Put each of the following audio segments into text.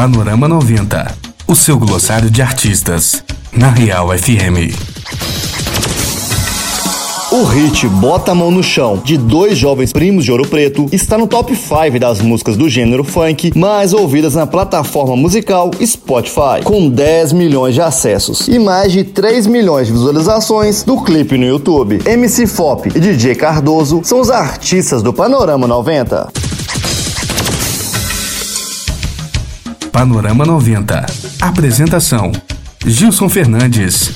Panorama 90, o seu glossário de artistas, na Real FM. O hit Bota a Mão no Chão, de dois jovens primos de Ouro Preto, está no top 5 das músicas do gênero funk mais ouvidas na plataforma musical Spotify, com 10 milhões de acessos e mais de 3 milhões de visualizações do clipe no YouTube. MC Fop e DJ Cardoso são os artistas do Panorama 90. Panorama 90. Apresentação: Gilson Fernandes.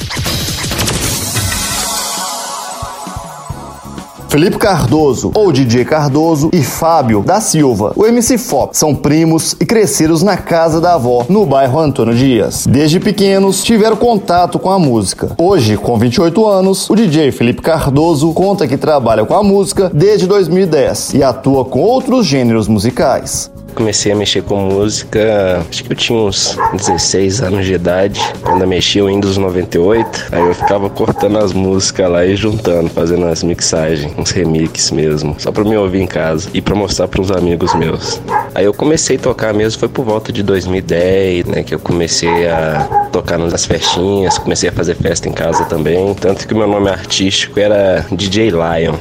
Felipe Cardoso, ou DJ Cardoso, e Fábio da Silva, o MC Fop, são primos e cresceram na casa da avó, no bairro Antônio Dias. Desde pequenos, tiveram contato com a música. Hoje, com 28 anos, o DJ Felipe Cardoso conta que trabalha com a música desde 2010 e atua com outros gêneros musicais comecei a mexer com música, acho que eu tinha uns 16 anos de idade, quando eu mexia o Windows 98. Aí eu ficava cortando as músicas lá e juntando, fazendo as mixagens, uns remixes mesmo, só pra me ouvir em casa e pra mostrar pros amigos meus. Aí eu comecei a tocar mesmo, foi por volta de 2010, né, que eu comecei a tocar nas festinhas, comecei a fazer festa em casa também. Tanto que o meu nome artístico era DJ Lion,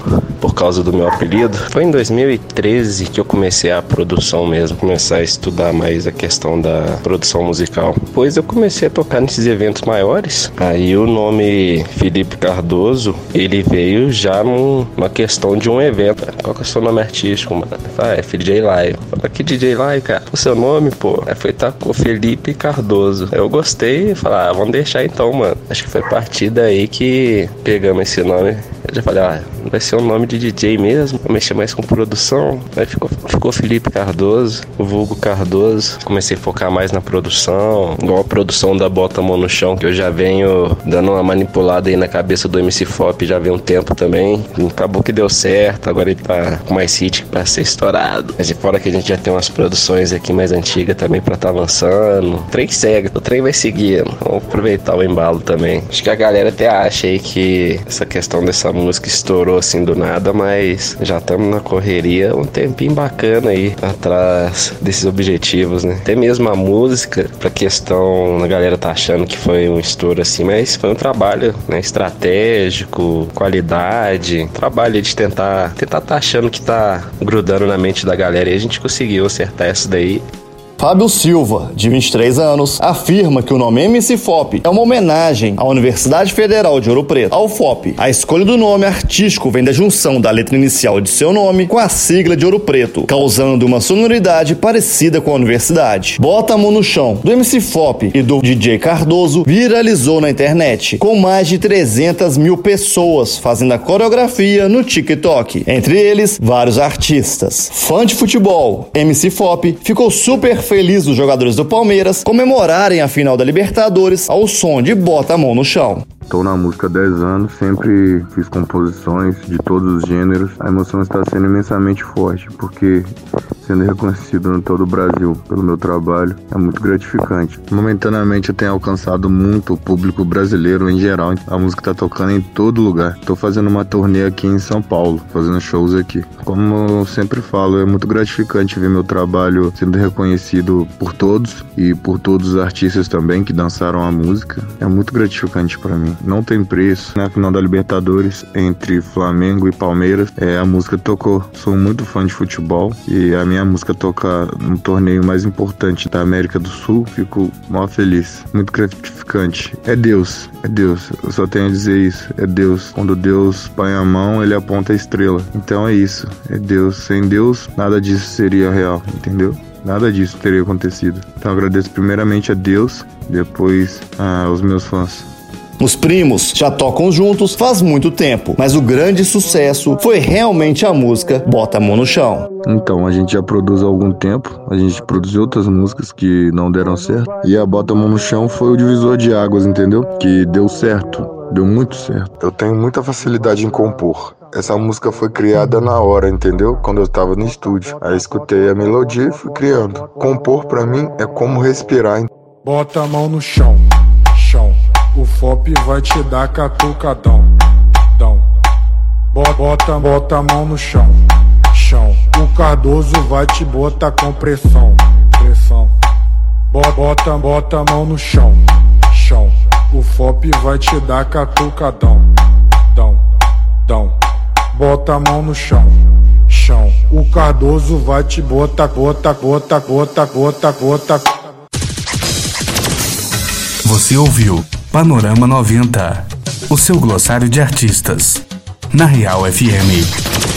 por causa do meu apelido. Foi em 2013 que eu comecei a produção mesmo começar a estudar mais a questão da produção musical. Depois eu comecei a tocar nesses eventos maiores. Aí o nome Felipe Cardoso, ele veio já numa questão de um evento. Qual que é o seu nome artístico, mano? Ah, é DJ Lai. Fala que DJ Lai, cara. O seu nome, pô. Aí foi tacou Felipe Cardoso. Eu gostei e falei, ah, vamos deixar então, mano. Acho que foi a partir daí que pegamos esse nome. Eu já falei, ah, vai ser um nome de DJ mesmo. Vou mexer mais com produção. Aí ficou, ficou Felipe Cardoso. O vulgo Cardoso. Comecei a focar mais na produção, igual a produção da Bota Mão no Chão, que eu já venho dando uma manipulada aí na cabeça do MC Fop já vem um tempo também. Acabou que deu certo, agora ele tá com mais hit pra ser estourado. Mas de fora que a gente já tem umas produções aqui mais antigas também pra tá avançando. O trem segue, o trem vai seguir. Vamos aproveitar o embalo também. Acho que a galera até acha aí que essa questão dessa música estourou assim do nada, mas já estamos na correria um tempinho bacana aí atrás desses objetivos, né? Até mesmo a música, pra questão, a galera tá achando que foi um estouro assim, mas foi um trabalho, né, estratégico, qualidade, trabalho de tentar, tentar tá achando que tá grudando na mente da galera e a gente conseguiu acertar isso daí. Fábio Silva, de 23 anos, afirma que o nome MC FOP é uma homenagem à Universidade Federal de Ouro Preto, ao FOP. A escolha do nome artístico vem da junção da letra inicial de seu nome com a sigla de Ouro Preto, causando uma sonoridade parecida com a universidade. Bota a mão no chão, do MC FOP e do DJ Cardoso, viralizou na internet, com mais de 300 mil pessoas fazendo a coreografia no TikTok. Entre eles, vários artistas. Fã de futebol, MC FOP ficou super feliz dos jogadores do Palmeiras comemorarem a final da Libertadores ao som de Bota a Mão no Chão. Estou na música há 10 anos, sempre fiz composições de todos os gêneros. A emoção está sendo imensamente forte, porque sendo reconhecido em todo o Brasil pelo meu trabalho é muito gratificante. Momentaneamente eu tenho alcançado muito o público brasileiro em geral. A música está tocando em todo lugar. Estou fazendo uma turnê aqui em São Paulo, fazendo shows aqui. Como eu sempre falo, é muito gratificante ver meu trabalho sendo reconhecido por todos e por todos os artistas também que dançaram a música. É muito gratificante para mim não tem preço. Na final da Libertadores, entre Flamengo e Palmeiras, é, a música tocou. Sou muito fã de futebol e a minha música tocar no torneio mais importante da América do Sul, fico mó feliz. Muito gratificante. É Deus, é Deus. Eu só tenho a dizer isso. É Deus. Quando Deus põe a mão, ele aponta a estrela. Então é isso. É Deus. Sem Deus, nada disso seria real, entendeu? Nada disso teria acontecido. Então agradeço primeiramente a Deus, depois aos meus fãs. Os primos já tocam juntos faz muito tempo, mas o grande sucesso foi realmente a música Bota a Mão no Chão. Então, a gente já produz há algum tempo, a gente produziu outras músicas que não deram certo, e a Bota a Mão no Chão foi o divisor de águas, entendeu? Que deu certo, deu muito certo. Eu tenho muita facilidade em compor. Essa música foi criada na hora, entendeu? Quando eu tava no estúdio. Aí escutei a melodia e fui criando. Compor para mim é como respirar. Bota a mão no chão, chão. FOP vai te dar catucadão, dão. Bota, bota a mão no chão, chão. O Cardoso vai te botar com pressão, pressão. Bota, bota a mão no chão, chão. O FOP vai te dar catucadão, dão, dão. Bota a mão no chão, chão. O Cardoso vai te botar, bota, bota, bota, bota, bota. Você ouviu Panorama 90, o seu glossário de artistas, na Real FM.